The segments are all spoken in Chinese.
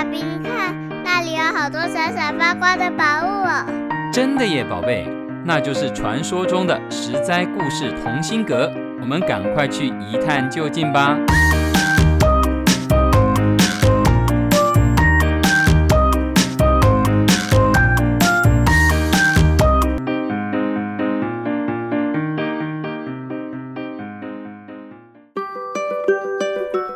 爸比，你看那里有好多闪闪发光的宝物哦！真的耶，宝贝，那就是传说中的十灾故事同心阁。我们赶快去一探究竟吧！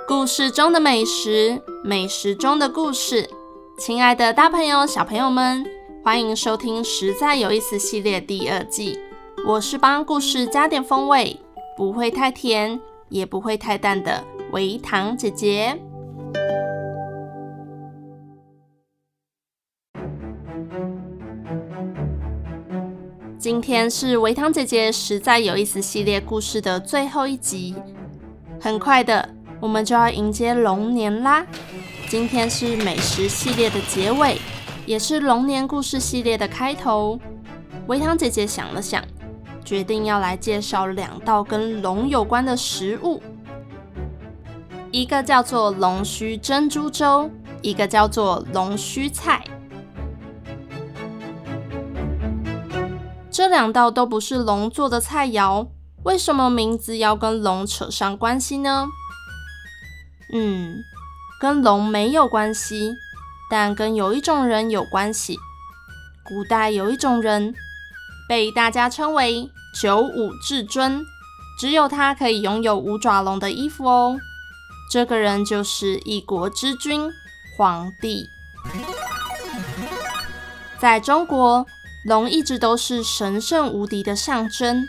故事中的美食，美食中的故事。亲爱的大朋友、小朋友们，欢迎收听《实在有意思》系列第二季。我是帮故事加点风味，不会太甜，也不会太淡的微糖姐姐。今天是微糖姐姐《实在有意思》系列故事的最后一集，很快的。我们就要迎接龙年啦！今天是美食系列的结尾，也是龙年故事系列的开头。微糖姐姐想了想，决定要来介绍两道跟龙有关的食物，一个叫做龙须珍珠粥，一个叫做龙须菜。这两道都不是龙做的菜肴，为什么名字要跟龙扯上关系呢？嗯，跟龙没有关系，但跟有一种人有关系。古代有一种人，被大家称为九五至尊，只有他可以拥有五爪龙的衣服哦。这个人就是一国之君，皇帝。在中国，龙一直都是神圣无敌的象征。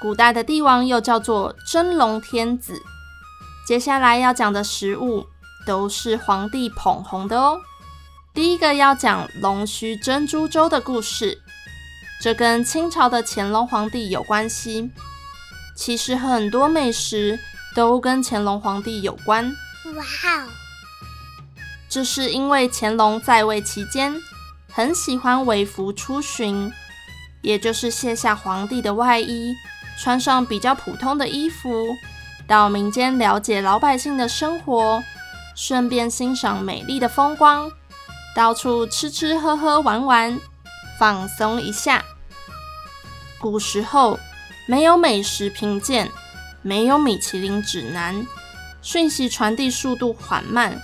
古代的帝王又叫做真龙天子。接下来要讲的食物都是皇帝捧红的哦。第一个要讲龙须珍珠粥的故事，这跟清朝的乾隆皇帝有关系。其实很多美食都跟乾隆皇帝有关。哇哦！这是因为乾隆在位期间很喜欢微服出巡，也就是卸下皇帝的外衣，穿上比较普通的衣服。到民间了解老百姓的生活，顺便欣赏美丽的风光，到处吃吃喝喝玩玩，放松一下。古时候没有美食评鉴，没有米其林指南，讯息传递速度缓慢，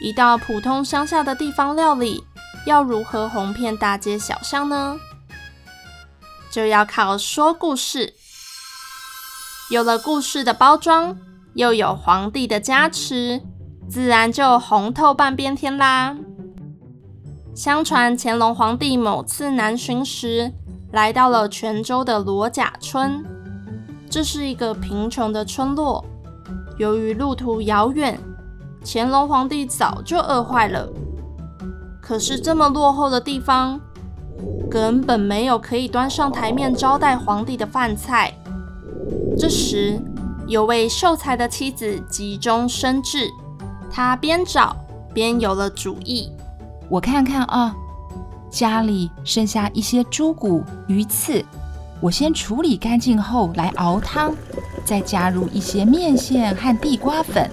一道普通乡下的地方料理要如何红遍大街小巷呢？就要靠说故事。有了故事的包装，又有皇帝的加持，自然就红透半边天啦。相传乾隆皇帝某次南巡时，来到了泉州的罗甲村，这是一个贫穷的村落。由于路途遥远，乾隆皇帝早就饿坏了。可是这么落后的地方，根本没有可以端上台面招待皇帝的饭菜。这时，有位秀才的妻子急中生智，他边找边有了主意。我看看啊，家里剩下一些猪骨、鱼刺，我先处理干净后来熬汤，再加入一些面线和地瓜粉。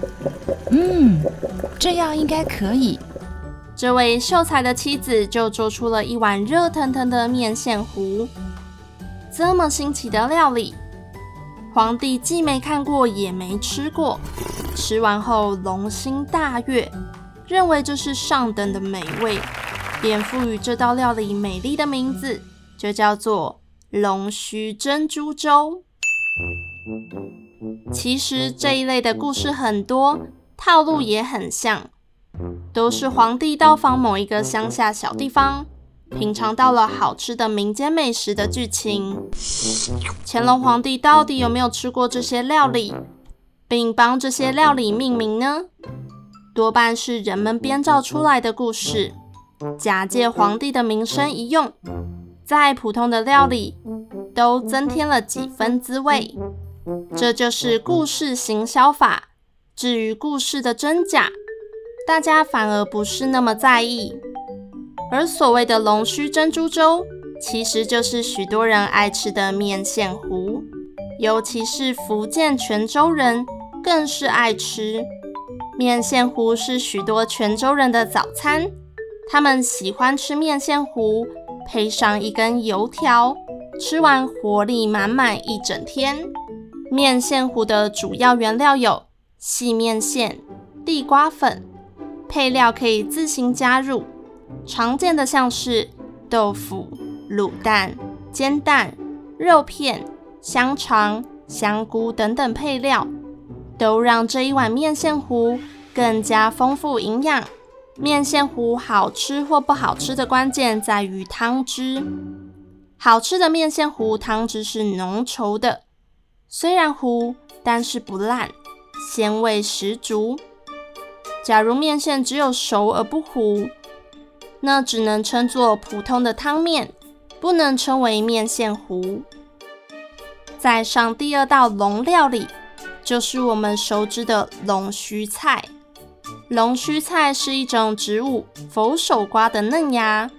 嗯，这样应该可以。这位秀才的妻子就做出了一碗热腾腾的面线糊。这么新奇的料理！皇帝既没看过，也没吃过。吃完后，龙心大悦，认为这是上等的美味，便赋予这道料理美丽的名字，就叫做龙须珍珠粥。其实这一类的故事很多，套路也很像，都是皇帝到访某一个乡下小地方。品尝到了好吃的民间美食的剧情，乾隆皇帝到底有没有吃过这些料理，并帮这些料理命名呢？多半是人们编造出来的故事，假借皇帝的名声一用，再普通的料理都增添了几分滋味。这就是故事行销法。至于故事的真假，大家反而不是那么在意。而所谓的龙须珍珠粥，其实就是许多人爱吃的面线糊，尤其是福建泉州人更是爱吃。面线糊是许多泉州人的早餐，他们喜欢吃面线糊，配上一根油条，吃完活力满满一整天。面线糊的主要原料有细面线、地瓜粉，配料可以自行加入，常见的像是豆腐、卤蛋、煎蛋、肉片、香肠、香菇等等配料。都让这一碗面线糊更加丰富营养。面线糊好吃或不好吃的关键在于汤汁。好吃的面线糊汤汁是浓稠的，虽然糊，但是不烂，鲜味十足。假如面线只有熟而不糊，那只能称作普通的汤面，不能称为面线糊。再上第二道龙料理。就是我们熟知的龙须菜。龙须菜是一种植物佛手瓜的嫩芽，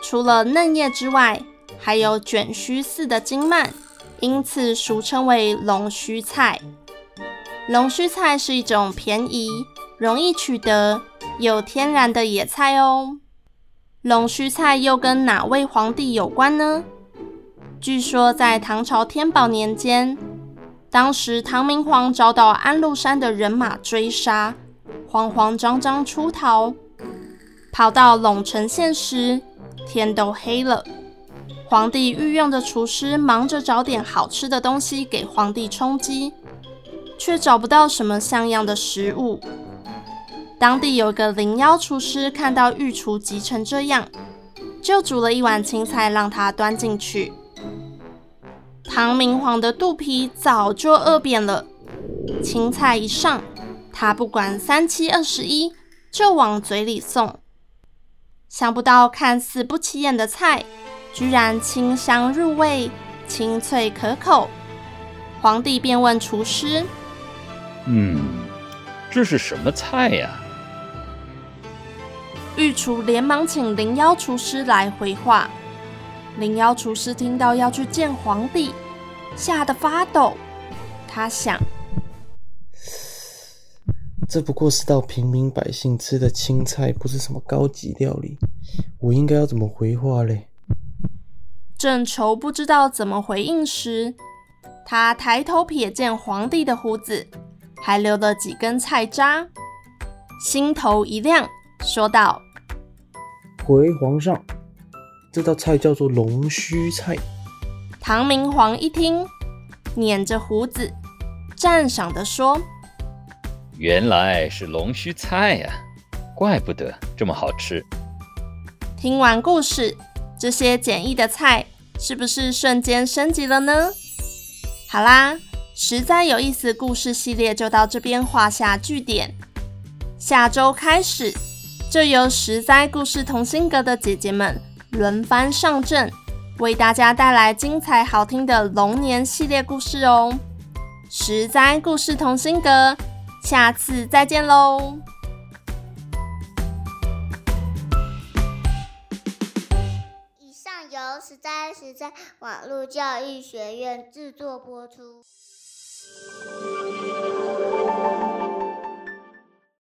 除了嫩叶之外，还有卷须似的茎蔓，因此俗称为龙须菜。龙须菜是一种便宜、容易取得又天然的野菜哦。龙须菜又跟哪位皇帝有关呢？据说在唐朝天宝年间。当时唐明皇遭到安禄山的人马追杀，慌慌张张出逃，跑到陇城县时，天都黑了。皇帝御用的厨师忙着找点好吃的东西给皇帝充饥，却找不到什么像样的食物。当地有个灵妖厨师看到御厨急成这样，就煮了一碗青菜让他端进去。唐明皇的肚皮早就饿扁了，青菜一上，他不管三七二十一，就往嘴里送。想不到看似不起眼的菜，居然清香入味，清脆可口。皇帝便问厨师：“嗯，这是什么菜呀？”御厨连忙请灵妖厨师来回话。灵妖厨师听到要去见皇帝，吓得发抖。他想，这不过是道平民百姓吃的青菜，不是什么高级料理。我应该要怎么回话嘞？正愁不知道怎么回应时，他抬头瞥见皇帝的胡子还留了几根菜渣，心头一亮，说道：“回皇上。”这道菜叫做龙须菜。唐明皇一听，捻着胡子，赞赏地说：“原来是龙须菜呀，怪不得这么好吃。”听完故事，这些简易的菜是不是瞬间升级了呢？好啦，实在有意思故事系列就到这边画下句点。下周开始，就由实在故事同心阁的姐姐们。轮番上阵，为大家带来精彩好听的龙年系列故事哦！实在故事同心阁，下次再见喽！以上由实在实在网络教育学院制作播出。